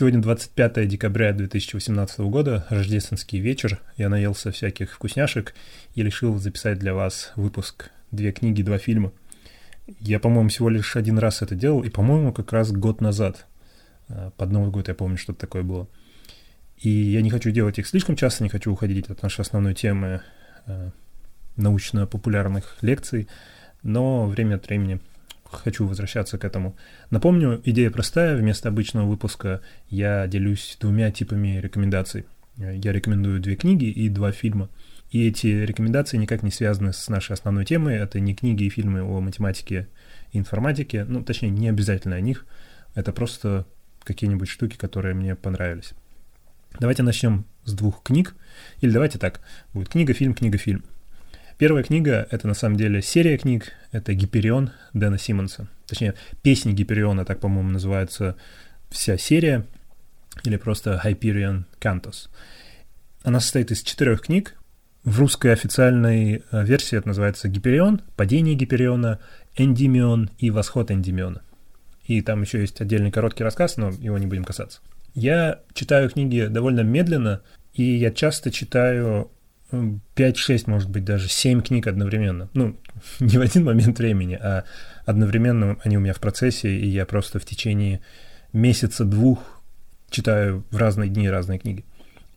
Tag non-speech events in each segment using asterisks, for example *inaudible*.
Сегодня 25 декабря 2018 года, рождественский вечер. Я наелся всяких вкусняшек и решил записать для вас выпуск «Две книги, два фильма». Я, по-моему, всего лишь один раз это делал, и, по-моему, как раз год назад. А, под Новый год я помню, что-то такое было. И я не хочу делать их слишком часто, не хочу уходить от нашей основной темы а, научно-популярных лекций, но время от времени хочу возвращаться к этому. Напомню, идея простая. Вместо обычного выпуска я делюсь двумя типами рекомендаций. Я рекомендую две книги и два фильма. И эти рекомендации никак не связаны с нашей основной темой. Это не книги и фильмы о математике и информатике. Ну, точнее, не обязательно о них. Это просто какие-нибудь штуки, которые мне понравились. Давайте начнем с двух книг. Или давайте так. Будет книга-фильм, книга-фильм. Первая книга — это на самом деле серия книг, это «Гиперион» Дэна Симмонса. Точнее, «Песни Гипериона», так, по-моему, называется вся серия, или просто «Hyperion Cantos». Она состоит из четырех книг. В русской официальной э, версии это называется «Гиперион», «Падение Гипериона», «Эндимион» и «Восход Эндимиона». И там еще есть отдельный короткий рассказ, но его не будем касаться. Я читаю книги довольно медленно, и я часто читаю 5-6, может быть, даже 7 книг одновременно. Ну, *laughs* не в один момент времени, а одновременно они у меня в процессе, и я просто в течение месяца-двух читаю в разные дни разные книги.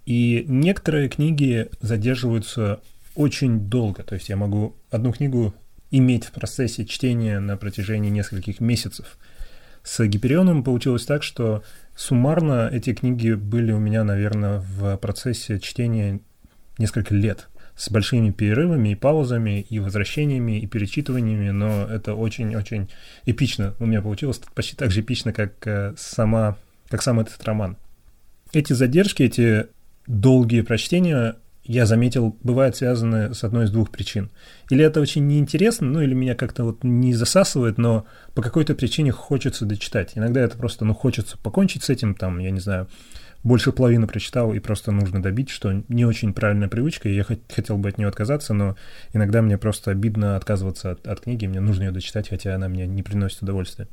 И некоторые книги задерживаются очень долго, то есть я могу одну книгу иметь в процессе чтения на протяжении нескольких месяцев. С Гиперионом получилось так, что суммарно эти книги были у меня, наверное, в процессе чтения несколько лет с большими перерывами и паузами, и возвращениями, и перечитываниями, но это очень-очень эпично. У меня получилось почти так же эпично, как э, сама, как сам этот роман. Эти задержки, эти долгие прочтения, я заметил, бывают связаны с одной из двух причин. Или это очень неинтересно, ну или меня как-то вот не засасывает, но по какой-то причине хочется дочитать. Иногда это просто, ну, хочется покончить с этим, там, я не знаю, больше половины прочитал, и просто нужно добить, что не очень правильная привычка, и я хотел бы от нее отказаться, но иногда мне просто обидно отказываться от, от книги, мне нужно ее дочитать, хотя она мне не приносит удовольствия.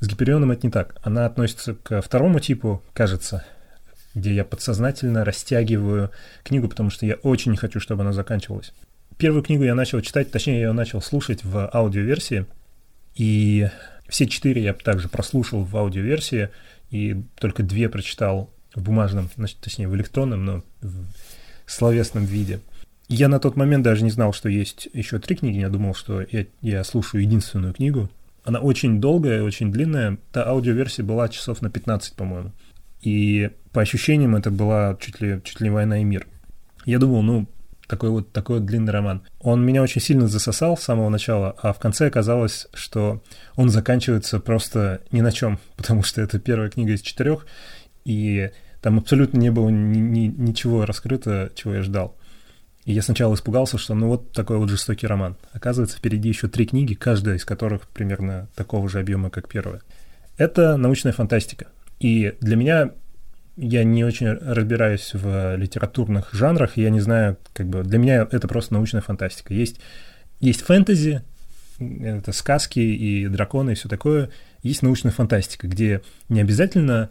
С Гиперионом это не так. Она относится к второму типу, кажется, где я подсознательно растягиваю книгу, потому что я очень не хочу, чтобы она заканчивалась. Первую книгу я начал читать, точнее, я ее начал слушать в аудиоверсии, и все четыре я также прослушал в аудиоверсии, и только две прочитал в бумажном, точнее, в электронном, но в словесном виде. Я на тот момент даже не знал, что есть еще три книги. Я думал, что я, я слушаю единственную книгу. Она очень долгая, очень длинная. Та аудиоверсия была часов на 15, по-моему. И по ощущениям это была чуть ли, чуть ли «Война и мир». Я думал, ну, такой вот, такой вот длинный роман. Он меня очень сильно засосал с самого начала, а в конце оказалось, что он заканчивается просто ни на чем, *laughs* потому что это первая книга из четырех, и там абсолютно не было ни, ни, ничего раскрыто, чего я ждал. И я сначала испугался, что ну вот такой вот жестокий роман. Оказывается, впереди еще три книги, каждая из которых примерно такого же объема, как первая. Это научная фантастика. И для меня я не очень разбираюсь в литературных жанрах, я не знаю, как бы для меня это просто научная фантастика. Есть, есть фэнтези, это сказки и драконы и все такое. Есть научная фантастика, где не обязательно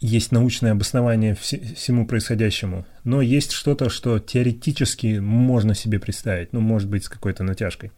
есть научное обоснование всему происходящему, но есть что-то, что теоретически можно себе представить, ну, может быть, с какой-то натяжкой.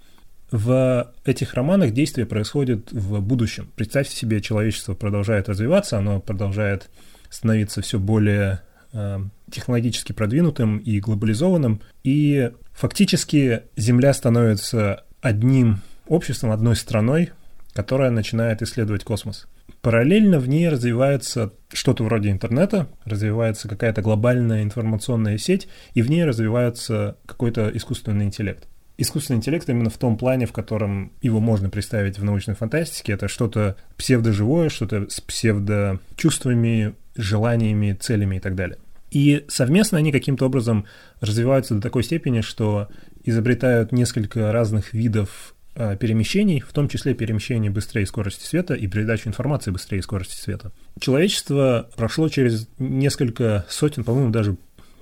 В этих романах действие происходит в будущем. Представьте себе, человечество продолжает развиваться, оно продолжает становиться все более э, технологически продвинутым и глобализованным, и фактически Земля становится одним обществом, одной страной, которая начинает исследовать космос. Параллельно в ней развивается что-то вроде интернета, развивается какая-то глобальная информационная сеть, и в ней развивается какой-то искусственный интеллект. Искусственный интеллект именно в том плане, в котором его можно представить в научной фантастике, это что-то псевдоживое, что-то с псевдочувствами, желаниями, целями и так далее. И совместно они каким-то образом развиваются до такой степени, что изобретают несколько разных видов перемещений, в том числе перемещений быстрее скорости света и передачу информации быстрее скорости света. Человечество прошло через несколько сотен, по-моему, даже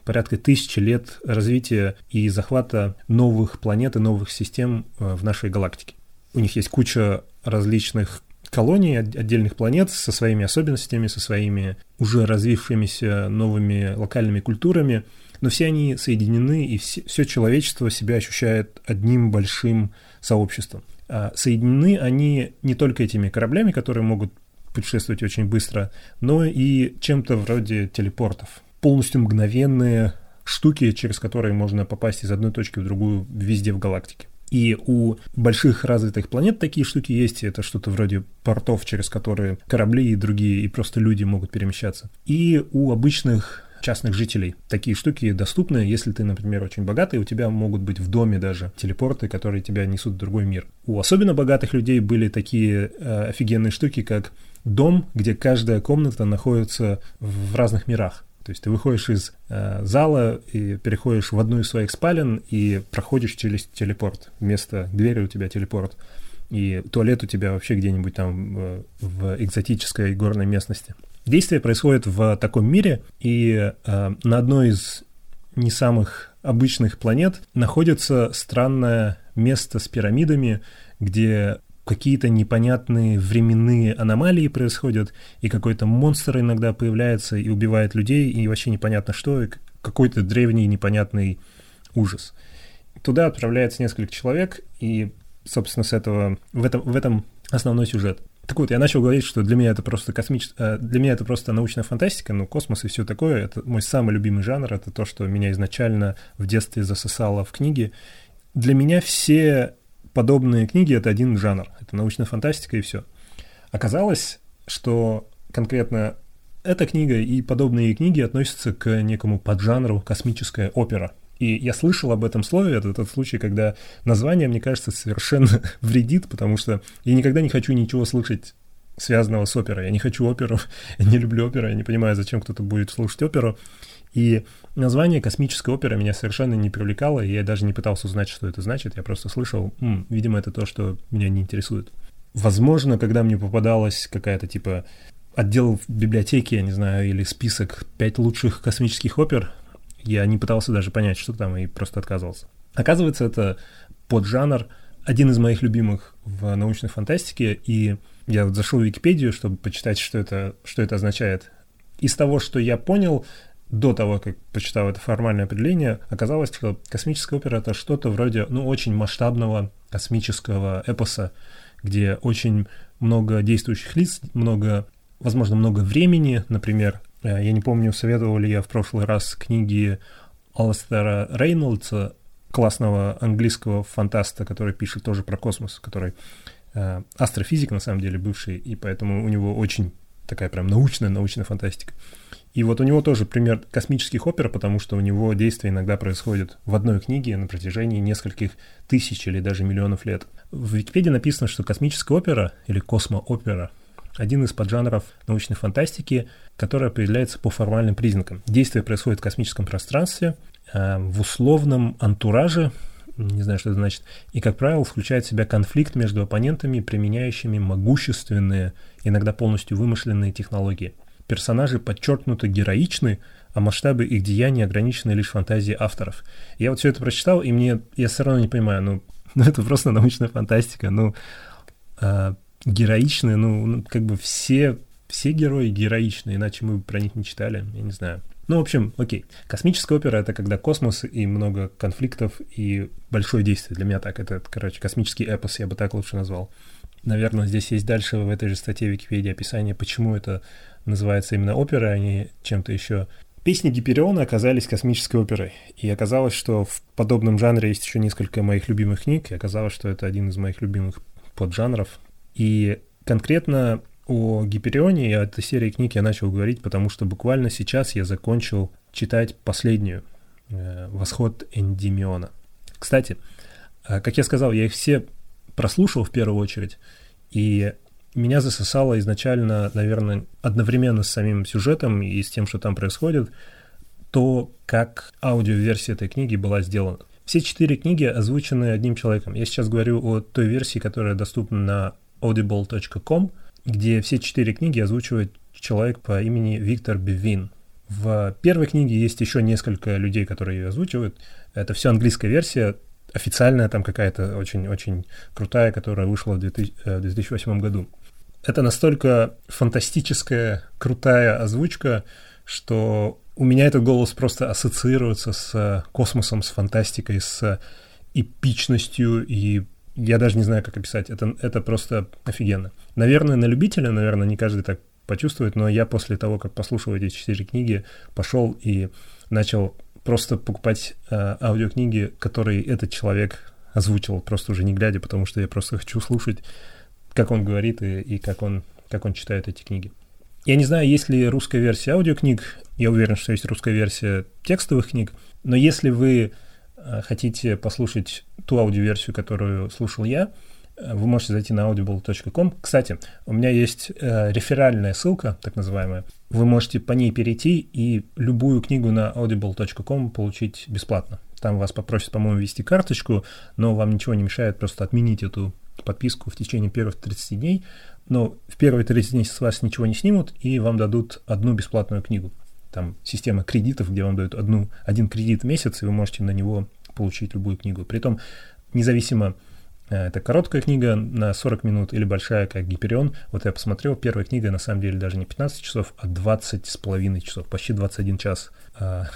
порядка тысячи лет развития и захвата новых планет и новых систем э, в нашей галактике. У них есть куча различных колоний, отдельных планет со своими особенностями, со своими уже развившимися новыми локальными культурами, но все они соединены, и все, все человечество себя ощущает одним большим сообществом. А соединены они не только этими кораблями, которые могут путешествовать очень быстро, но и чем-то вроде телепортов. Полностью мгновенные штуки, через которые можно попасть из одной точки в другую везде в галактике. И у больших развитых планет такие штуки есть. Это что-то вроде портов, через которые корабли и другие, и просто люди могут перемещаться. И у обычных частных жителей. Такие штуки доступны, если ты, например, очень богатый, у тебя могут быть в доме даже телепорты, которые тебя несут в другой мир. У особенно богатых людей были такие э, офигенные штуки, как дом, где каждая комната находится в разных мирах. То есть ты выходишь из э, зала и переходишь в одну из своих спален и проходишь через телепорт. Вместо двери у тебя телепорт. И туалет у тебя вообще где-нибудь там в, в экзотической горной местности. Действие происходит в таком мире, и э, на одной из не самых обычных планет находится странное место с пирамидами, где какие-то непонятные временные аномалии происходят, и какой-то монстр иногда появляется и убивает людей, и вообще непонятно что, и какой-то древний непонятный ужас. Туда отправляется несколько человек, и, собственно, с этого, в этом, в этом основной сюжет. Так вот, я начал говорить, что для меня это просто космич... Э, для меня это просто научная фантастика, ну, космос и все такое. Это мой самый любимый жанр, это то, что меня изначально в детстве засосало в книги. Для меня все подобные книги — это один жанр. Это научная фантастика и все. Оказалось, что конкретно эта книга и подобные книги относятся к некому поджанру космическая опера. И я слышал об этом слове, это тот случай, когда название, мне кажется, совершенно *laughs* вредит, потому что я никогда не хочу ничего слышать связанного с оперой. Я не хочу оперу, *laughs* я не люблю оперу, я не понимаю, зачем кто-то будет слушать оперу. И название «Космическая опера» меня совершенно не привлекало, и я даже не пытался узнать, что это значит. Я просто слышал, М, видимо, это то, что меня не интересует. Возможно, когда мне попадалась какая-то типа отдел в библиотеке, я не знаю, или список пять лучших космических опер, я не пытался даже понять, что там, и просто отказывался. Оказывается, это поджанр, один из моих любимых в научной фантастике, и я вот зашел в Википедию, чтобы почитать, что это, что это означает. Из того, что я понял, до того, как почитал это формальное определение, оказалось, что космическая опера — это что-то вроде, ну, очень масштабного космического эпоса, где очень много действующих лиц, много, возможно, много времени, например. Э, я не помню, советовал ли я в прошлый раз книги Алстера Рейнольдса, классного английского фантаста, который пишет тоже про космос, который э, астрофизик, на самом деле, бывший, и поэтому у него очень такая прям научная, научная фантастика. И вот у него тоже пример космических опер, потому что у него действия иногда происходят в одной книге на протяжении нескольких тысяч или даже миллионов лет. В Википедии написано, что космическая опера или космоопера один из поджанров научной фантастики, который определяется по формальным признакам. Действие происходит в космическом пространстве, э, в условном антураже, не знаю, что это значит, и, как правило, включает в себя конфликт между оппонентами, применяющими могущественные, иногда полностью вымышленные технологии – персонажи подчеркнуто героичны, а масштабы их деяний ограничены лишь фантазией авторов. Я вот все это прочитал, и мне, я все равно не понимаю, ну, *laughs* ну это просто научная фантастика, ну, э, героичные, ну, ну, как бы все, все герои героичны, иначе мы про них не читали, я не знаю. Ну, в общем, окей. Космическая опера — это когда космос и много конфликтов и большое действие. Для меня так. Это, короче, космический эпос, я бы так лучше назвал. Наверное, здесь есть дальше в этой же статье Википедии описание, почему это называется именно опера, а не чем-то еще. Песни Гипериона оказались космической оперой, и оказалось, что в подобном жанре есть еще несколько моих любимых книг, и оказалось, что это один из моих любимых поджанров. И конкретно о Гиперионе и о этой серии книг я начал говорить, потому что буквально сейчас я закончил читать последнюю э, «Восход Эндимиона». Кстати, э, как я сказал, я их все прослушал в первую очередь, и меня засосало изначально, наверное, одновременно с самим сюжетом и с тем, что там происходит, то, как аудиоверсия этой книги была сделана. Все четыре книги озвучены одним человеком. Я сейчас говорю о той версии, которая доступна на audible.com, где все четыре книги озвучивает человек по имени Виктор Бевин. В первой книге есть еще несколько людей, которые ее озвучивают. Это все английская версия, официальная там какая-то очень-очень крутая, которая вышла в 2008 году. это настолько фантастическая, крутая озвучка, что у меня этот голос просто ассоциируется с космосом, с фантастикой, с эпичностью, и я даже не знаю, как описать. Это, это просто офигенно. Наверное, на любителя, наверное, не каждый так почувствует, но я после того, как послушал эти четыре книги, пошел и начал просто покупать э, аудиокниги, которые этот человек озвучил, просто уже не глядя, потому что я просто хочу слушать, как он говорит и, и как, он, как он читает эти книги. Я не знаю, есть ли русская версия аудиокниг, я уверен, что есть русская версия текстовых книг, но если вы хотите послушать ту аудиоверсию, которую слушал я, э, вы можете зайти на audible.com. Кстати, у меня есть э, реферальная ссылка, так называемая. Вы можете по ней перейти и любую книгу на audible.com получить бесплатно. Там вас попросят, по-моему, ввести карточку, но вам ничего не мешает просто отменить эту подписку в течение первых 30 дней. Но в первые 30 дней с вас ничего не снимут, и вам дадут одну бесплатную книгу. Там система кредитов, где вам дают одну, один кредит в месяц, и вы можете на него получить любую книгу. Притом, независимо, э, это короткая книга на 40 минут или большая, как Гиперион. Вот я посмотрел, первая книга на самом деле даже не 15 часов, а 20 с половиной часов, почти 21 час. А,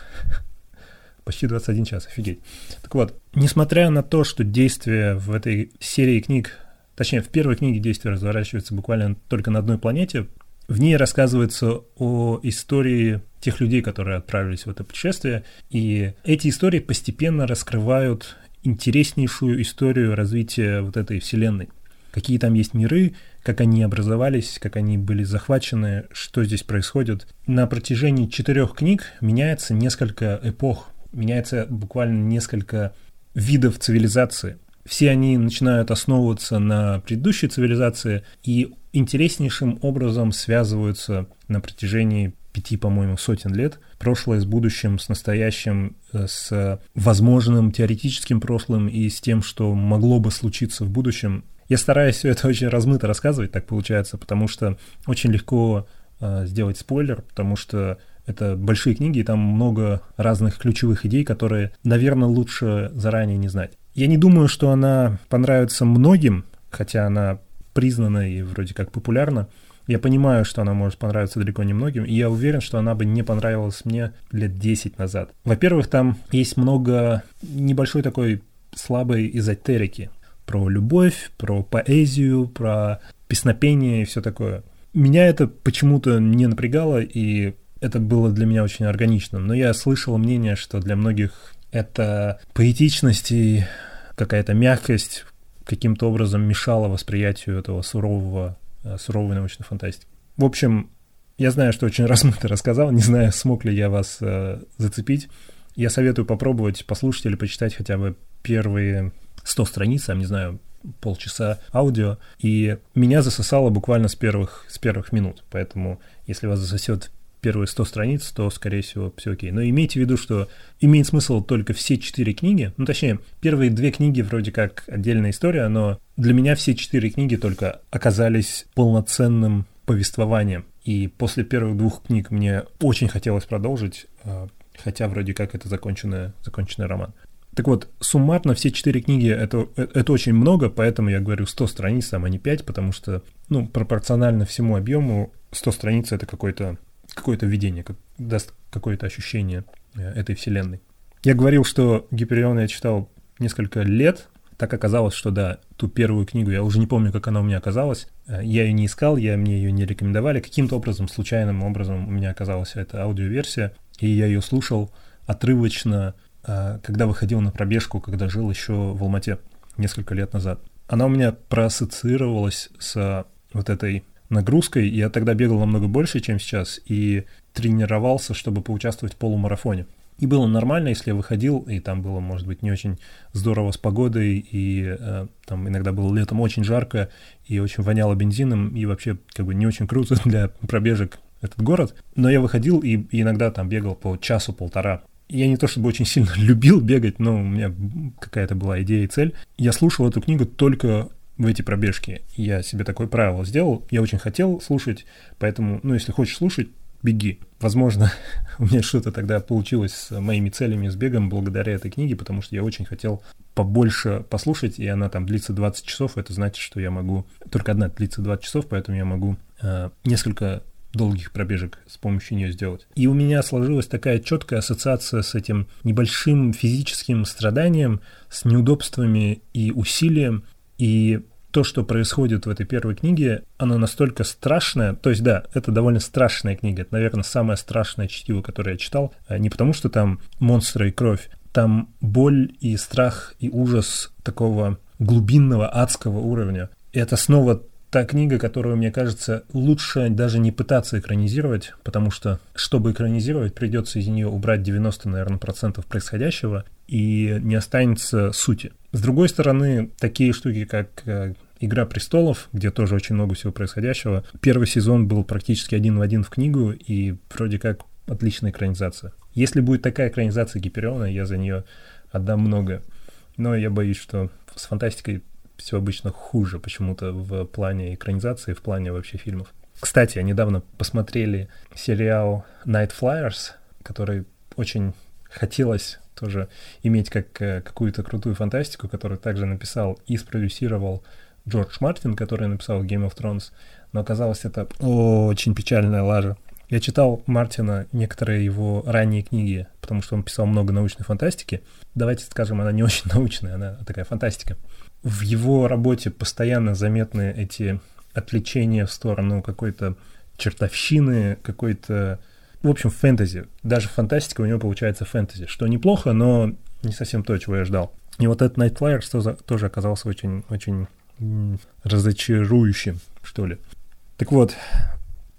*laughs* почти 21 час, офигеть. Так вот, несмотря на то, что действие в этой серии книг, точнее, в первой книге действие разворачивается буквально только на одной планете, в ней рассказывается о истории тех людей, которые отправились в это путешествие, и эти истории постепенно раскрывают интереснейшую историю развития вот этой вселенной. Какие там есть миры, как они образовались, как они были захвачены, что здесь происходит. На протяжении четырех книг меняется несколько эпох, меняется буквально несколько видов цивилизации. Все они начинают основываться на предыдущей цивилизации и интереснейшим образом связываются на протяжении пяти, по-моему, сотен лет. Прошлое с будущим, с настоящим, э, с возможным теоретическим прошлым и с тем, что могло бы случиться в будущем. Я стараюсь все это очень размыто рассказывать, так получается, потому что очень легко э, сделать спойлер, потому что это большие книги, и там много разных ключевых идей, которые, наверное, лучше заранее не знать. Я не думаю, что она понравится многим, хотя она признана и вроде как популярна. Я понимаю, что она может понравиться далеко не многим, и я уверен, что она бы не понравилась мне лет 10 назад. Во-первых, там есть много небольшой такой слабой эзотерики про любовь, про поэзию, про песнопение и все такое. Меня это почему-то не напрягало, и это было для меня очень органичным. Но я слышал мнение, что для многих это поэтичность и какая-то мягкость каким-то образом мешала восприятию этого сурового, суровой научной фантастики. В общем, я знаю, что очень *laughs* размыто рассказал, не знаю, смог ли я вас э, зацепить. Я советую попробовать послушать или почитать хотя бы первые 100 страниц, я не знаю, полчаса аудио, и меня засосало буквально с первых, с первых минут. Поэтому, если вас засосет первые 100 страниц, то, скорее всего, все окей. Но имейте в виду, что имеет смысл только все четыре книги, ну, точнее, первые две книги вроде как отдельная история, но для меня все четыре книги только оказались полноценным повествованием. И после первых двух книг мне очень хотелось продолжить, а, хотя вроде как это законченный, законченный роман. Так вот, суммарно все четыре книги это, это очень много, поэтому я говорю 100 страниц, а не 5, потому что, ну, пропорционально всему объему 100 страниц это какой-то какое-то видение, как, даст какое-то ощущение э, этой вселенной. Я говорил, что Гиперион я читал несколько лет, так оказалось, что да, ту первую книгу, я уже не помню, как она у меня оказалась, э, я ее не искал, я, мне ее не рекомендовали, каким-то образом, случайным образом у меня оказалась эта аудиоверсия, и я ее слушал отрывочно, э, когда выходил на пробежку, когда жил еще в Алмате несколько лет назад. Она у меня проассоциировалась с вот этой нагрузкой. Я тогда бегал намного больше, чем сейчас, и тренировался, чтобы поучаствовать в полумарафоне. И было нормально, если я выходил, и там было, может быть, не очень здорово с погодой, и э, там иногда было летом очень жарко, и очень воняло бензином, и вообще как бы не очень круто *laughs* для пробежек этот город. Но я выходил и, и иногда там бегал по часу-полтора. Я не то чтобы очень сильно *laughs* любил бегать, но у меня какая-то была идея и цель. Я слушал эту книгу только в эти пробежки. Я себе такое правило сделал. Я очень хотел слушать, поэтому, ну, если хочешь слушать, беги. Возможно, *laughs* у меня что-то тогда получилось с моими целями с бегом благодаря этой книге, потому что я очень хотел побольше послушать, и она там длится 20 часов, это значит, что я могу... Только одна длится 20 часов, поэтому я могу э, несколько долгих пробежек с помощью нее сделать. И у меня сложилась такая четкая ассоциация с этим небольшим физическим страданием, с неудобствами и усилием. И то, что происходит в этой первой книге, оно настолько страшное. То есть, да, это довольно страшная книга. Это, наверное, самое страшное чтиво, которое я читал. А не потому, что там монстры и кровь. Там боль и страх и ужас такого глубинного адского уровня. И это снова та книга, которую, мне кажется, лучше даже не пытаться экранизировать, потому что, чтобы экранизировать, придется из нее убрать 90, наверное, процентов происходящего, и не останется сути. С другой стороны, такие штуки, как э, «Игра престолов», где тоже очень много всего происходящего, первый сезон был практически один в один в книгу, и вроде как отличная экранизация. Если будет такая экранизация Гипериона, я за нее отдам много. Но я боюсь, что с фантастикой все обычно хуже почему-то в плане экранизации, в плане вообще фильмов. Кстати, недавно посмотрели сериал Night Flyers, который очень хотелось тоже иметь как э, какую-то крутую фантастику, которую также написал и спродюсировал Джордж Мартин, который написал Game of Thrones, но оказалось это очень печальная лажа. Я читал Мартина некоторые его ранние книги, потому что он писал много научной фантастики. Давайте скажем, она не очень *laughs* научная, она такая фантастика в его работе постоянно заметны эти отвлечения в сторону какой-то чертовщины, какой-то, в общем, фэнтези. Даже фантастика у него получается фэнтези, что неплохо, но не совсем то, чего я ждал. И вот этот Night Flyers тоже, оказался очень, очень разочарующим, что ли. Так вот,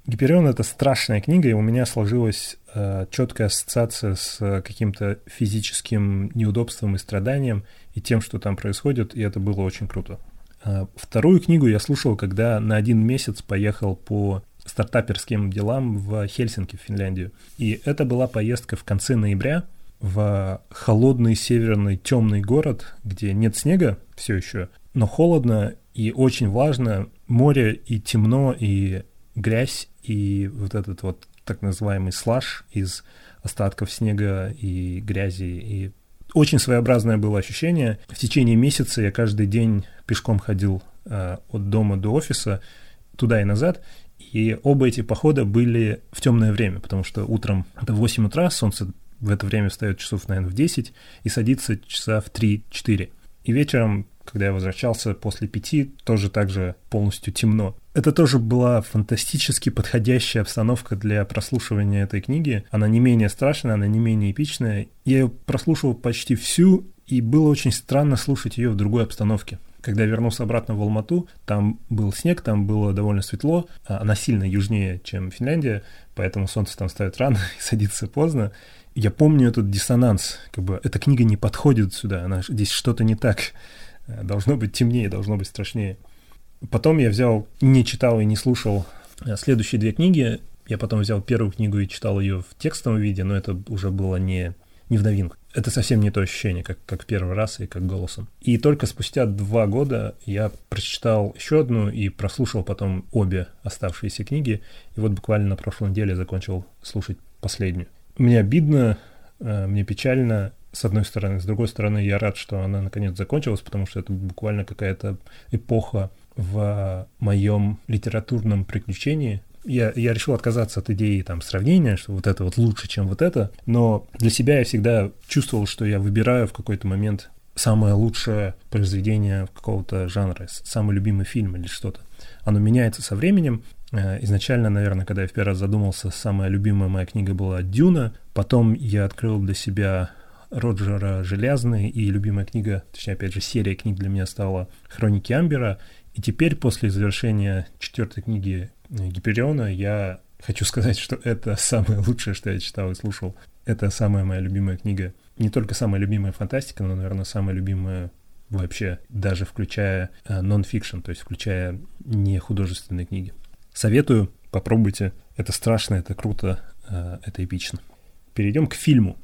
Гиперион — это страшная книга, и у меня сложилась э, четкая ассоциация с э, каким-то физическим неудобством и страданием, и тем, что там происходит, и это было очень круто. Э, вторую книгу я слушал, когда на один месяц поехал по стартаперским делам в Хельсинки, в Финляндию. И это была поездка в конце ноября в холодный северный темный город, где нет снега все еще, но холодно и очень влажно, море и темно, и грязь, и вот этот вот так называемый слаж из остатков снега и грязи. И очень своеобразное было ощущение. В течение месяца я каждый день пешком ходил э, от дома до офиса, туда и назад. И оба эти похода были в темное время, потому что утром это в 8 утра, солнце в это время встает часов, наверное, в 10 и садится часа в 3-4. И вечером когда я возвращался после пяти, тоже так же полностью темно. Это тоже была фантастически подходящая обстановка для прослушивания этой книги. Она не менее страшная, она не менее эпичная. Я ее прослушивал почти всю, и было очень странно слушать ее в другой обстановке. Когда я вернулся обратно в Алмату, там был снег, там было довольно светло, а она сильно южнее, чем Финляндия, поэтому солнце там встает рано *laughs* и садится поздно. Я помню этот диссонанс, как бы эта книга не подходит сюда, она, здесь что-то не так. Э, должно быть темнее, должно быть страшнее. Потом я взял, не читал и не слушал э, следующие две книги. Я потом взял первую книгу и читал ее в текстовом виде, но это уже было не, не в новинку. Это совсем не то ощущение, как, как в первый раз и как голосом. И только спустя два года я прочитал еще одну и прослушал потом обе оставшиеся книги. И вот буквально на прошлой неделе закончил слушать последнюю. Мне обидно, э, мне печально, с одной стороны. С другой стороны, я рад, что она наконец закончилась, потому что это буквально какая-то эпоха в моем литературном приключении. Я, я решил отказаться от идеи там сравнения, что вот это вот лучше, чем вот это, но для себя я всегда чувствовал, что я выбираю в какой-то момент самое лучшее произведение какого-то жанра, самый любимый фильм или что-то. Оно меняется со временем. Э, изначально, наверное, когда я в первый раз задумался, самая любимая моя книга была «Дюна». Потом я открыл для себя Роджера Железный, и любимая книга, точнее, опять же, серия книг для меня стала «Хроники Амбера». И теперь, после завершения четвертой книги Гипериона, я хочу сказать, что это самое лучшее, что я читал и слушал. Это самая моя любимая книга. Не только самая любимая фантастика, но, наверное, самая любимая вообще, даже включая нон-фикшн, то есть включая не художественные книги. Советую, попробуйте. Это страшно, это круто, э, это эпично. Перейдем к фильму.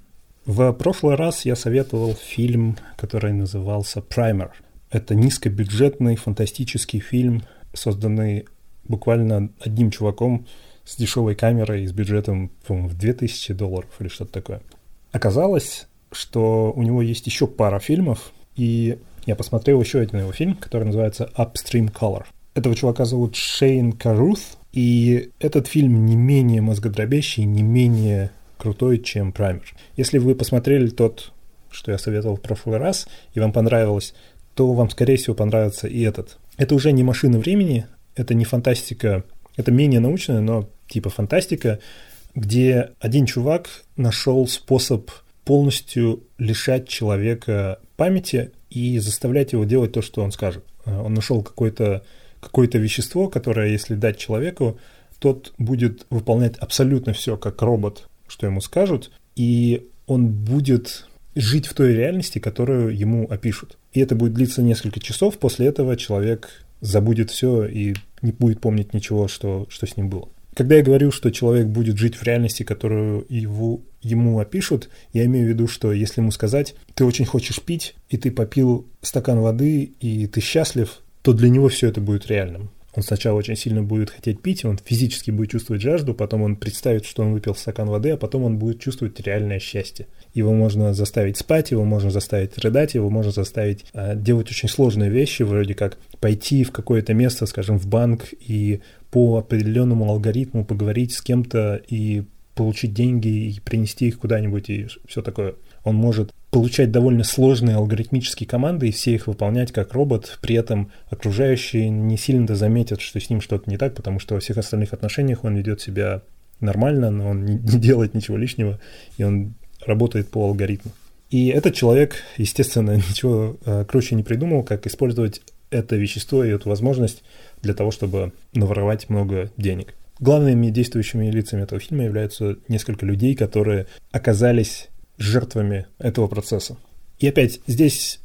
В прошлый раз я советовал фильм, который назывался «Праймер». Это низкобюджетный фантастический фильм, созданный буквально одним чуваком с дешевой камерой, с бюджетом, по-моему, в 2000 долларов или что-то такое. Оказалось, что у него есть еще пара фильмов, и я посмотрел еще один его фильм, который называется Upstream Color. Этого чувака зовут Шейн Карут, и этот фильм не менее мозгодробящий, не менее крутой, чем Праймер. Если вы посмотрели тот, что я советовал в прошлый раз, и вам понравилось, то вам, скорее всего, понравится и этот. Это уже не машина времени, это не фантастика, это менее научная, но типа фантастика, где один чувак нашел способ полностью лишать человека памяти и заставлять его делать то, что он скажет. Э, он нашел какое-то какое вещество, которое, если дать человеку, тот будет выполнять абсолютно все, как робот, что ему скажут, и он будет жить в той реальности, которую ему опишут. И это будет длиться несколько часов, после этого человек забудет все и не будет помнить ничего, что, что с ним было. Когда я говорю, что человек будет жить в реальности, которую его, ему опишут, я имею в виду, что если ему сказать, ты очень хочешь пить, и ты попил стакан воды, и ты счастлив, то для него все это будет реальным. Он сначала очень сильно будет хотеть пить, он физически будет чувствовать жажду, потом он представит, что он выпил стакан воды, а потом он будет чувствовать реальное счастье. Его можно заставить спать, его можно заставить рыдать, его можно заставить а, делать очень сложные вещи, вроде как пойти в какое-то место, скажем, в банк и по определенному алгоритму поговорить с кем-то и получить деньги и принести их куда-нибудь и все такое. Он может получать довольно сложные алгоритмические команды и все их выполнять как робот, при этом окружающие не сильно-то заметят, что с ним что-то не так, потому что во всех остальных отношениях он ведет себя нормально, но он не, делает ничего лишнего, и он работает по алгоритму. И этот человек, естественно, *laughs* ничего э, круче не придумал, как использовать это вещество и эту возможность для того, чтобы наворовать много денег. Главными действующими лицами этого фильма являются несколько людей, которые оказались жертвами этого процесса. И опять, здесь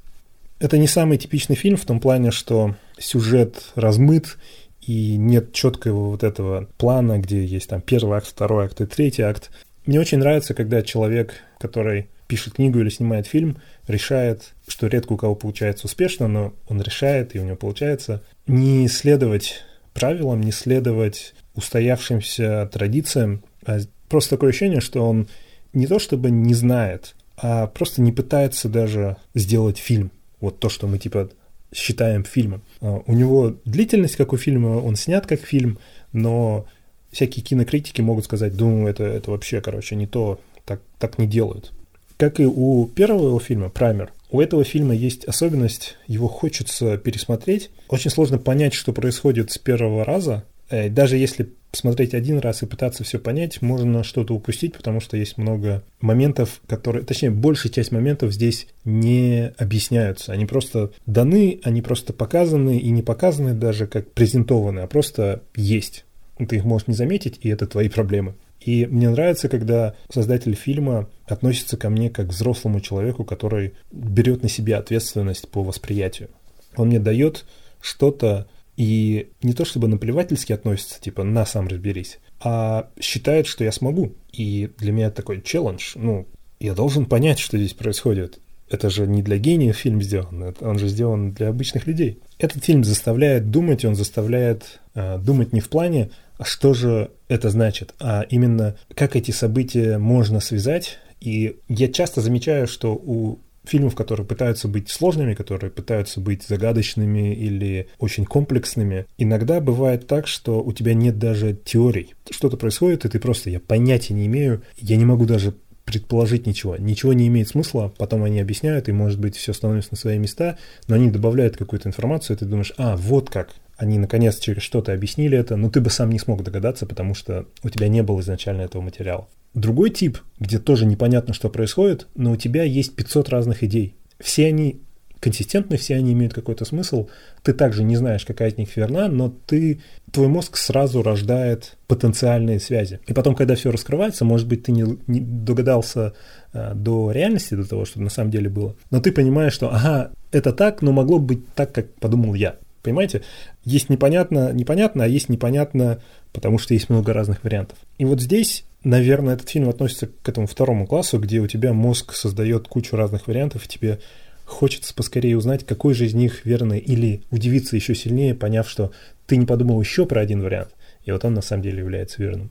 это не самый типичный фильм в том плане, что сюжет размыт, и нет четкого вот этого плана, где есть там первый акт, второй акт и третий акт. Мне очень нравится, когда человек, который пишет книгу или снимает фильм, решает, что редко у кого получается успешно, но он решает, и у него получается, не следовать правилам, не следовать устоявшимся традициям, а просто такое ощущение, что он не то чтобы не знает, а просто не пытается даже сделать фильм. Вот то, что мы типа считаем фильмом. А, у него длительность, как у фильма, он снят как фильм, но всякие кинокритики могут сказать, думаю, это, это вообще, короче, не то, так, так не делают. Как и у первого его фильма «Праймер», у этого фильма есть особенность, его хочется пересмотреть. Очень сложно понять, что происходит с первого раза. Э, даже если посмотреть один раз и пытаться все понять, можно что-то упустить, потому что есть много моментов, которые, точнее, большая часть моментов здесь не объясняются. Они просто даны, они просто показаны и не показаны даже как презентованы, а просто есть. Ты их можешь не заметить, и это твои проблемы. И мне нравится, когда создатель фильма относится ко мне как к взрослому человеку, который берет на себя ответственность по восприятию. Он мне дает что-то, и не то чтобы наплевательски относится, типа, на сам разберись, а считает, что я смогу. И для меня такой челлендж. Ну, я должен понять, что здесь происходит. Это же не для гениев фильм сделан, он же сделан для обычных людей. Этот фильм заставляет думать, он заставляет э, думать не в плане, а что же это значит, а именно как эти события можно связать. И я часто замечаю, что у фильмов, которые пытаются быть сложными, которые пытаются быть загадочными или очень комплексными, иногда бывает так, что у тебя нет даже теорий. Что-то происходит, и ты просто, я понятия не имею, я не могу даже предположить ничего. Ничего не имеет смысла, потом они объясняют, и, может быть, все становится на свои места, но они добавляют какую-то информацию, и ты думаешь, а, вот как, они наконец через что-то объяснили это, но ты бы сам не смог догадаться, потому что у тебя не было изначально этого материала. Другой тип, где тоже непонятно, что происходит, но у тебя есть 500 разных идей. Все они консистентны, все они имеют какой-то смысл. Ты также не знаешь, какая из них верна, но ты, твой мозг сразу рождает потенциальные связи. И потом, когда все раскрывается, может быть, ты не, не догадался а, до реальности, до того, что на самом деле было, но ты понимаешь, что, ага, это так, но могло быть так, как подумал я. Понимаете? Есть непонятно, непонятно, а есть непонятно, потому что есть много разных вариантов. И вот здесь наверное, этот фильм относится к этому второму классу, где у тебя мозг создает кучу разных вариантов, и тебе хочется поскорее узнать, какой же из них верный, или удивиться еще сильнее, поняв, что ты не подумал еще про один вариант, И вот он на самом деле является верным.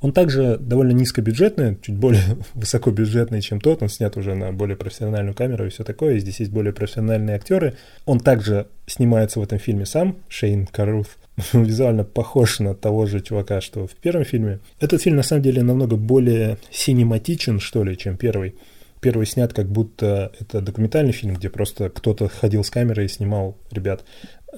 Он также довольно низкобюджетный, чуть более *laughs* высокобюджетный, чем тот. Он снят уже на более профессиональную камеру и все такое. И здесь есть более профессиональные актеры. Он также снимается в этом фильме сам, Шейн Каруф. *laughs* визуально похож на того же чувака, что в первом фильме. Этот фильм на самом деле намного более синематичен, что ли, чем первый. Первый снят как будто это документальный фильм, где просто кто-то ходил с камерой и снимал ребят.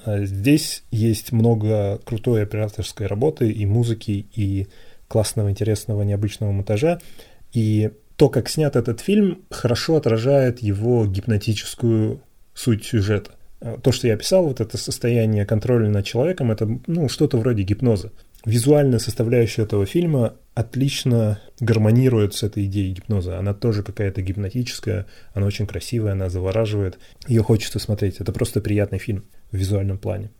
А здесь есть много крутой операторской работы и музыки, и классного, интересного, необычного монтажа. И то, как снят этот фильм, хорошо отражает его гипнотическую суть сюжета. То, что я описал, вот это состояние контроля над человеком, это ну, что-то вроде гипноза. Визуальная составляющая этого фильма отлично гармонирует с этой идеей гипноза. Она тоже какая-то гипнотическая, она очень красивая, она завораживает. Ее хочется смотреть. Это просто приятный фильм в визуальном плане.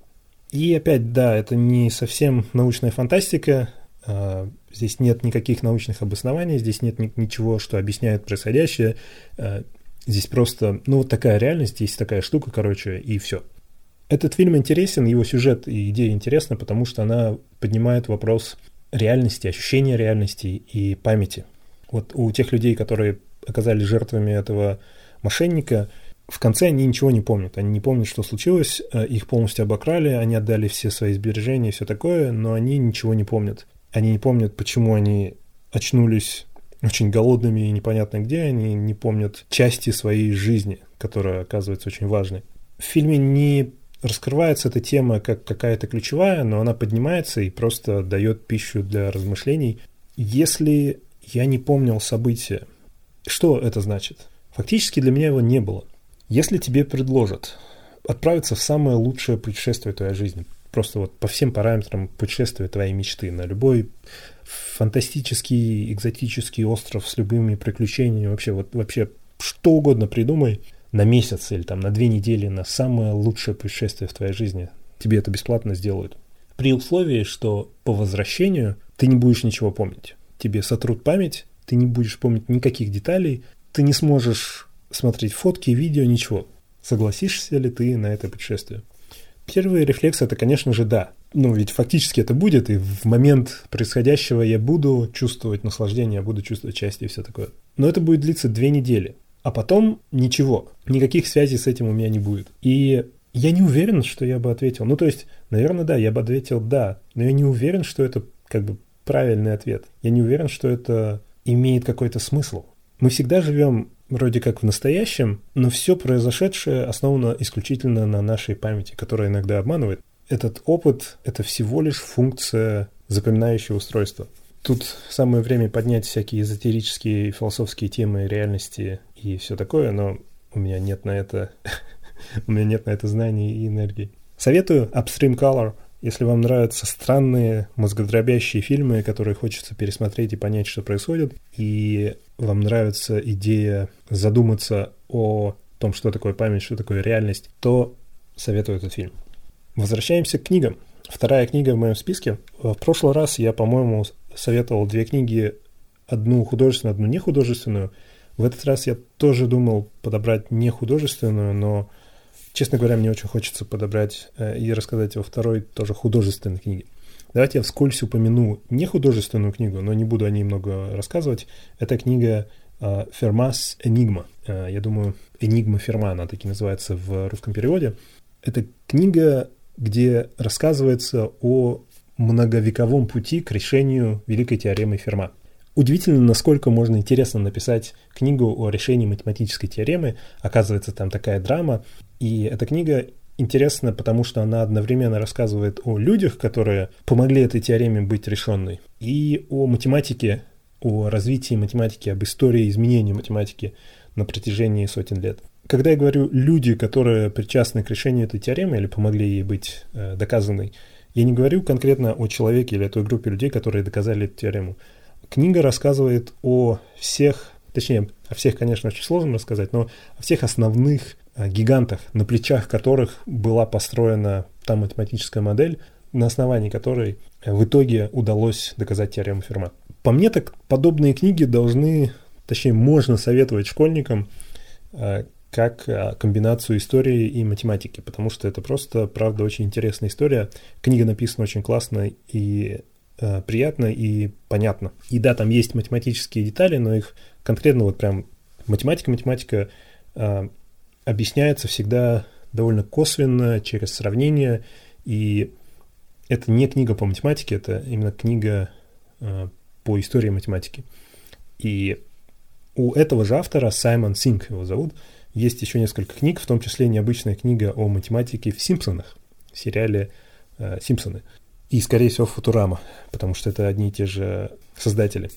И опять, да, это не совсем научная фантастика, а, здесь нет никаких научных обоснований, здесь нет ничего, что объясняет происходящее. Здесь просто, ну, вот такая реальность, есть такая штука, короче, и все. Этот фильм интересен, его сюжет и идея интересна, потому что она поднимает вопрос реальности, ощущения реальности и памяти. Вот у тех людей, которые оказались жертвами этого мошенника, в конце они ничего не помнят. Они не помнят, что случилось, э, их полностью обокрали, они отдали все свои сбережения и все такое, но они ничего не помнят. Они не помнят, почему они очнулись очень голодными и непонятно где, они не помнят части своей жизни, которая оказывается очень важной. В фильме не раскрывается эта тема как какая-то ключевая, но она поднимается и просто дает пищу для размышлений. Если я не помнил события, что это значит? Фактически для меня его не было. Если тебе предложат отправиться в самое лучшее путешествие твоей жизни, просто вот по всем параметрам путешествия твоей мечты, на любой фантастический, экзотический остров с любыми приключениями, вообще вот вообще что угодно придумай на месяц или там на две недели на самое лучшее путешествие в твоей жизни. Тебе это бесплатно сделают. При условии, что по возвращению ты не будешь ничего помнить. Тебе сотрут память, ты не будешь помнить никаких деталей, ты не сможешь смотреть фотки, видео, ничего. Согласишься ли ты на это путешествие? Первый рефлекс это, конечно же, да. Ну, ведь фактически это будет, и в момент происходящего я буду чувствовать наслаждение, я буду чувствовать счастье и все такое. Но это будет длиться две недели. А потом ничего. Никаких связей с этим у меня не будет. И я не уверен, что я бы ответил. Ну, то есть, наверное, да, я бы ответил да, но я не уверен, что это как бы правильный ответ. Я не уверен, что это имеет какой-то смысл. Мы всегда живем вроде как в настоящем, но все произошедшее основано исключительно на нашей памяти, которая иногда обманывает. Этот опыт — это всего лишь функция запоминающего устройства. Тут самое время поднять всякие эзотерические философские темы реальности и все такое, но у меня нет на это *laughs* у меня нет на это знаний и энергии. Советую Upstream Color если вам нравятся странные, мозгодробящие фильмы, которые хочется пересмотреть и понять, что происходит, и вам нравится идея задуматься о том, что такое память, что такое реальность, то советую этот фильм. Возвращаемся к книгам. Вторая книга в моем списке. В прошлый раз я, по-моему, советовал две книги, одну художественную, одну нехудожественную. В этот раз я тоже думал подобрать не художественную, но Честно говоря, мне очень хочется подобрать э, и рассказать о второй тоже художественной книге. Давайте я вскользь упомяну не художественную книгу, но не буду о ней много рассказывать. Это книга э, Фермас Энигма. Э, я думаю, Энигма Ферма, она таки называется в русском переводе. Это книга, где рассказывается о многовековом пути к решению великой теоремы Ферма. Удивительно, насколько можно интересно написать книгу о решении математической теоремы. Оказывается, там такая драма. И эта книга интересна, потому что она одновременно рассказывает о людях, которые помогли этой теореме быть решенной, и о математике, о развитии математики, об истории изменения математики на протяжении сотен лет. Когда я говорю «люди, которые причастны к решению этой теоремы или помогли ей быть э, доказанной», я не говорю конкретно о человеке или о той группе людей, которые доказали эту теорему. Книга рассказывает о всех, точнее, о всех, конечно, очень сложно рассказать, но о всех основных Э, гигантах, на плечах которых была построена та математическая модель, на основании которой в итоге удалось доказать теорему Ферма. По мне так подобные книги должны, точнее можно советовать школьникам, э, как а, комбинацию истории и математики, потому что это просто, правда, очень интересная история. Книга написана очень классно и э, приятно и понятно. И да, там есть математические детали, но их конкретно вот прям математика-математика э, объясняется всегда довольно косвенно, через сравнение, и это не книга по математике, это именно книга э, по истории математики. И у этого же автора, Саймон Синг его зовут, есть еще несколько книг, в том числе необычная книга о математике в «Симпсонах», в сериале э, «Симпсоны». И, скорее всего, «Футурама», потому что это одни и те же создатели.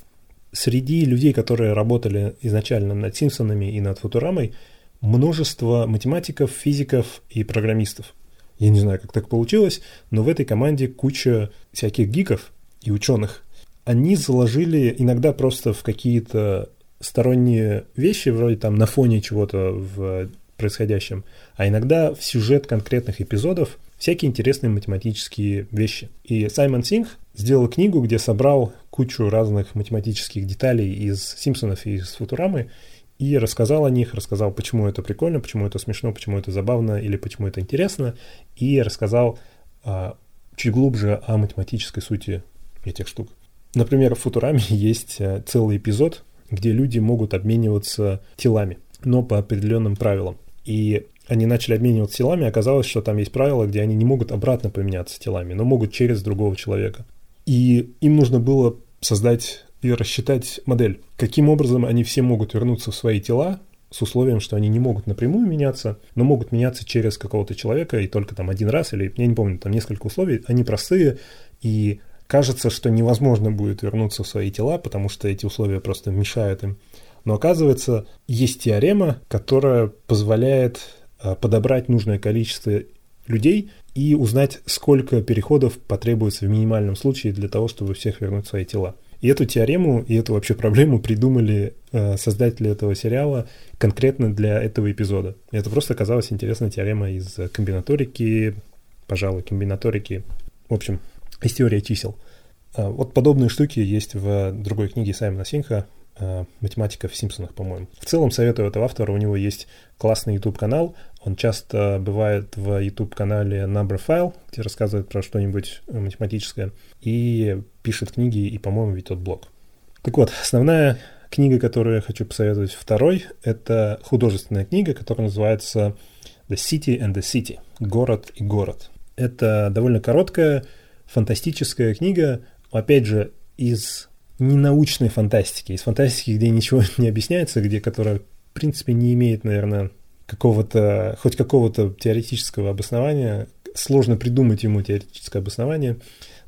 Среди людей, которые работали изначально над «Симпсонами» и над «Футурамой», множество математиков, физиков и программистов. Я не знаю, как так получилось, но в этой команде куча всяких гиков и ученых. Они заложили иногда просто в какие-то сторонние вещи, вроде там на фоне чего-то в происходящем, а иногда в сюжет конкретных эпизодов всякие интересные математические вещи. И Саймон Синг сделал книгу, где собрал кучу разных математических деталей из Симпсонов и из Футурамы и рассказал о них, рассказал, почему это прикольно, почему это смешно, почему это забавно или почему это интересно, и рассказал а, чуть глубже о математической сути этих штук. Например, в Футураме *laughs* есть а, целый эпизод, где люди могут обмениваться телами, но по определенным правилам. И они начали обмениваться телами, оказалось, что там есть правила, где они не могут обратно поменяться телами, но могут через другого человека. И им нужно было создать и рассчитать модель, каким образом они все могут вернуться в свои тела, с условием, что они не могут напрямую меняться, но могут меняться через какого-то человека и только там один раз, или я не помню, там несколько условий, они простые, и кажется, что невозможно будет вернуться в свои тела, потому что эти условия просто мешают им. Но оказывается, есть теорема, которая позволяет подобрать нужное количество людей и узнать, сколько переходов потребуется в минимальном случае для того, чтобы всех вернуть в свои тела. И эту теорему, и эту вообще проблему придумали э, создатели этого сериала конкретно для этого эпизода. И это просто оказалась интересная теорема из комбинаторики, пожалуй, комбинаторики, в общем, из теории чисел. Э, вот подобные штуки есть в другой книге Саймона Синха Э, математика в Симпсонах, по-моему. В целом советую этого автора, у него есть классный YouTube-канал, он часто бывает в YouTube-канале Number File, где рассказывает про что-нибудь математическое, и пишет книги, и, по-моему, ведет блог. Так вот, основная книга, которую я хочу посоветовать второй, это художественная книга, которая называется The City and the City, город и город. Это довольно короткая, фантастическая книга, опять же, из не научной фантастики, из фантастики, где ничего *laughs* не объясняется, где которая, в принципе, не имеет, наверное, какого-то, хоть какого-то теоретического обоснования, сложно придумать ему теоретическое обоснование,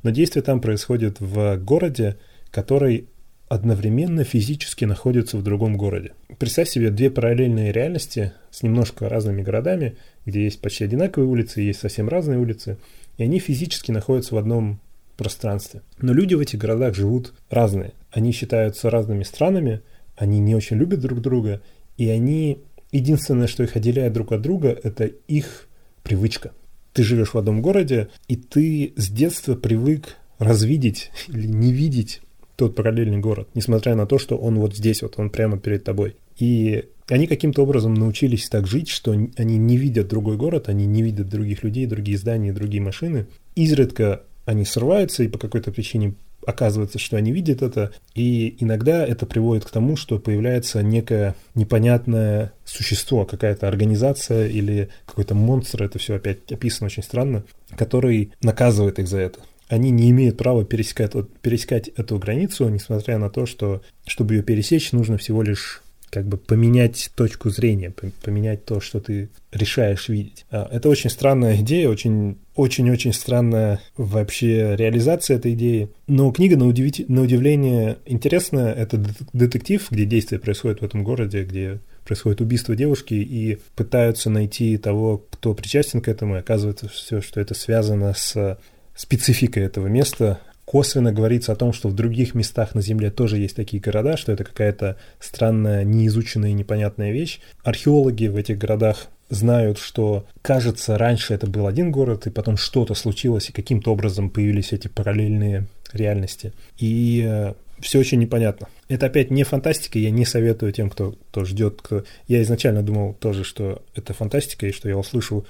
но действие там происходит в городе, который одновременно физически находится в другом городе. Представь себе две параллельные реальности с немножко разными городами, где есть почти одинаковые улицы, есть совсем разные улицы, и они физически находятся в одном пространстве. Но люди в этих городах живут разные. Они считаются разными странами, они не очень любят друг друга, и они... Единственное, что их отделяет друг от друга, это их привычка. Ты живешь в одном городе, и ты с детства привык развидеть или не видеть тот параллельный город, несмотря на то, что он вот здесь, вот он прямо перед тобой. И они каким-то образом научились так жить, что они не видят другой город, они не видят других людей, другие здания, другие машины. Изредка они срываются, и по какой-то причине оказывается, что они видят это, и иногда это приводит к тому, что появляется некое непонятное существо, какая-то организация или какой-то монстр, это все опять описано очень странно, который наказывает их за это. Они не имеют права пересекать, пересекать эту границу, несмотря на то, что чтобы ее пересечь, нужно всего лишь как бы поменять точку зрения, поменять то, что ты решаешь видеть. А, это очень странная идея, очень очень-очень странная вообще реализация этой идеи. Но книга, на, удивить... на удивление, интересная. Это детектив, где действие происходит в этом городе, где происходит убийство девушки, и пытаются найти того, кто причастен к этому, и оказывается все, что это связано с спецификой этого места, косвенно говорится о том, что в других местах на Земле тоже есть такие города, что это какая-то странная, неизученная и непонятная вещь. Археологи в этих городах знают, что, кажется, раньше это был один город, и потом что-то случилось, и каким-то образом появились эти параллельные реальности. И э, все очень непонятно. Это опять не фантастика, я не советую тем, кто, кто ждет. Кто... Я изначально думал тоже, что это фантастика, и что я услышу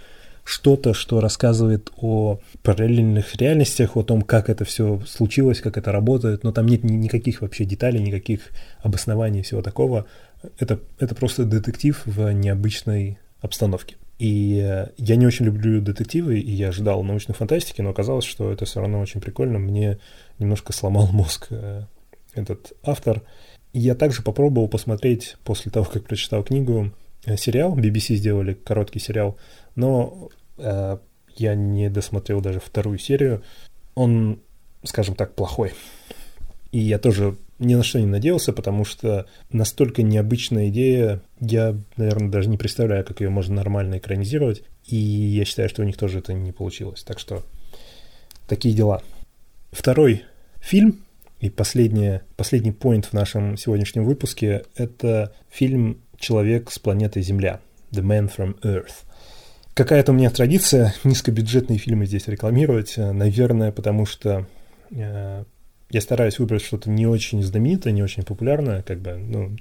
что-то, что рассказывает о параллельных реальностях, о том, как это все случилось, как это работает, но там нет ни, никаких вообще деталей, никаких обоснований, всего такого. Это, это просто детектив в необычной обстановке. И э, я не очень люблю детективы, и я ждал научной фантастики, но оказалось, что это все равно очень прикольно. Мне немножко сломал мозг э, этот автор. Я также попробовал посмотреть, после того, как прочитал книгу, э, сериал. BBC сделали короткий сериал, но э, я не досмотрел даже вторую серию. Он, скажем так, плохой. И я тоже ни на что не надеялся, потому что настолько необычная идея, я, наверное, даже не представляю, как ее можно нормально экранизировать, и я считаю, что у них тоже это не получилось. Так что такие дела. Второй фильм и последний, последний поинт в нашем сегодняшнем выпуске — это фильм «Человек с планеты Земля» «The Man from Earth». Какая-то у меня традиция низкобюджетные фильмы здесь рекламировать, наверное, потому что э, я стараюсь выбрать что-то не очень знаменитое, не очень популярное, как бы, ну,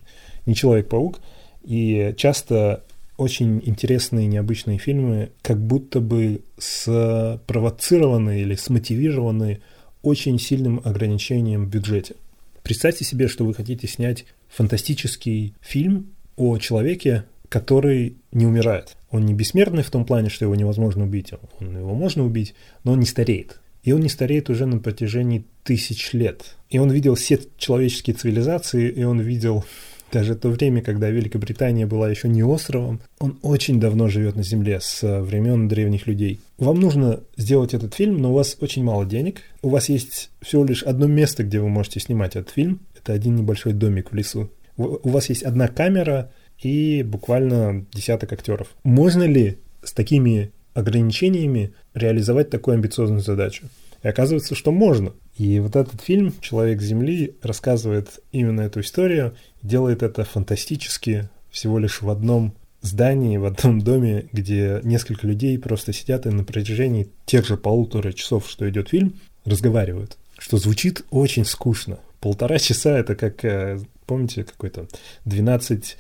не Человек-паук. И часто очень интересные, необычные фильмы, как будто бы спровоцированы или смотивированы очень сильным ограничением в бюджете. Представьте себе, что вы хотите снять фантастический фильм о человеке, который не умирает. Он не бессмертный в том плане, что его невозможно убить. Он, его можно убить, но он не стареет. И он не стареет уже на протяжении тысяч лет. И он видел все человеческие цивилизации, и он видел даже то время, когда Великобритания была еще не островом, он очень давно живет на Земле, с времен древних людей. Вам нужно сделать этот фильм, но у вас очень мало денег. У вас есть всего лишь одно место, где вы можете снимать этот фильм. Это один небольшой домик в лесу. У вас есть одна камера и буквально десяток актеров. Можно ли с такими ограничениями реализовать такую амбициозную задачу? И оказывается, что можно. И вот этот фильм «Человек Земли» рассказывает именно эту историю, делает это фантастически, всего лишь в одном здании, в одном доме, где несколько людей просто сидят и на протяжении тех же полутора часов, что идет фильм, разговаривают. Что звучит очень скучно. Полтора часа это как, э, помните, какой-то 12,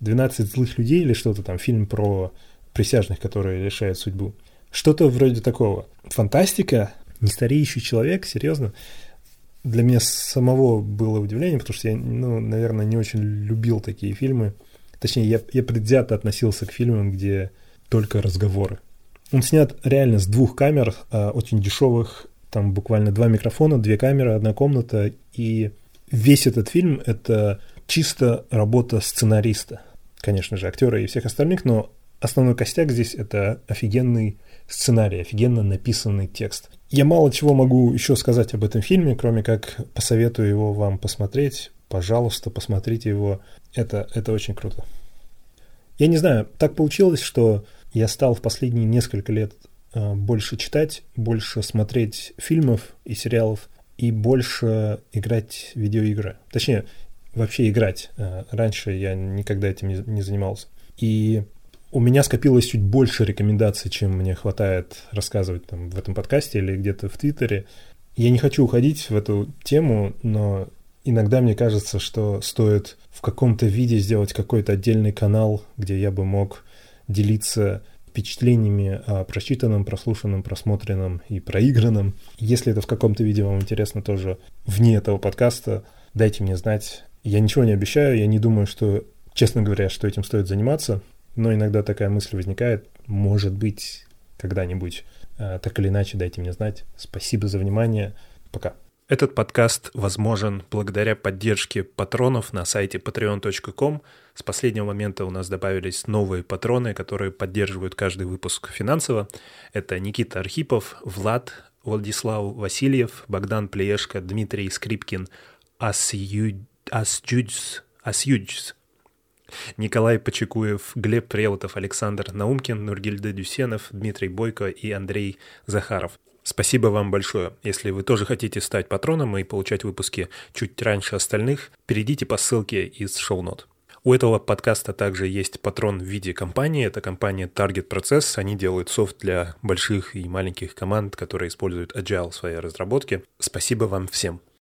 12 злых людей или что-то там, фильм про присяжных, которые решают судьбу. Что-то вроде такого. Фантастика, Нестареющий человек, серьезно, для меня самого было удивление, потому что я, ну, наверное, не очень любил такие фильмы. Точнее, я, я предвзято относился к фильмам, где только разговоры. Он снят реально с двух камер, а, очень дешевых, там буквально два микрофона, две камеры, одна комната, и весь этот фильм — это чисто работа сценариста. Конечно же, актера и всех остальных, но основной костяк здесь — это офигенный сценарий, офигенно написанный текст. Я мало чего могу еще сказать об этом фильме, кроме как посоветую его вам посмотреть. Пожалуйста, посмотрите его. Это, это очень круто. Я не знаю, так получилось, что я стал в последние несколько лет э, больше читать, больше смотреть фильмов и сериалов и больше играть в видеоигры. Точнее, вообще играть. Э, раньше я никогда этим не, занимался. И у меня скопилось чуть больше рекомендаций, чем мне хватает рассказывать там в этом подкасте или где-то в Твиттере. Я не хочу уходить в эту тему, но иногда мне кажется, что стоит в каком-то виде сделать какой-то отдельный канал, где я бы мог делиться впечатлениями о прочитанном, прослушанном, просмотренном и проигранном. Если это в каком-то виде вам интересно тоже вне этого подкаста, дайте мне знать. Я ничего не обещаю, я не думаю, что, честно говоря, что этим стоит заниматься но иногда такая мысль возникает, может быть, когда-нибудь. А, так или иначе, дайте мне знать. Спасибо за внимание. Пока. Этот подкаст возможен благодаря поддержке патронов на сайте patreon.com. С последнего момента у нас добавились новые патроны, которые поддерживают каждый выпуск финансово. Это Никита Архипов, Влад, Владислав Васильев, Богдан Плеешко, Дмитрий Скрипкин, Асюдьс, Асюдьс, Николай Почекуев, Глеб Преутов, Александр Наумкин, Нургильда Дюсенов, Дмитрий Бойко и Андрей Захаров. Спасибо вам большое. Если вы тоже хотите стать патроном и получать выпуски чуть раньше остальных, перейдите по ссылке из шоу-нот. У этого подкаста также есть патрон в виде компании. Это компания Target Process. Они делают софт для больших и маленьких команд, которые используют Agile в своей разработке. Спасибо вам всем.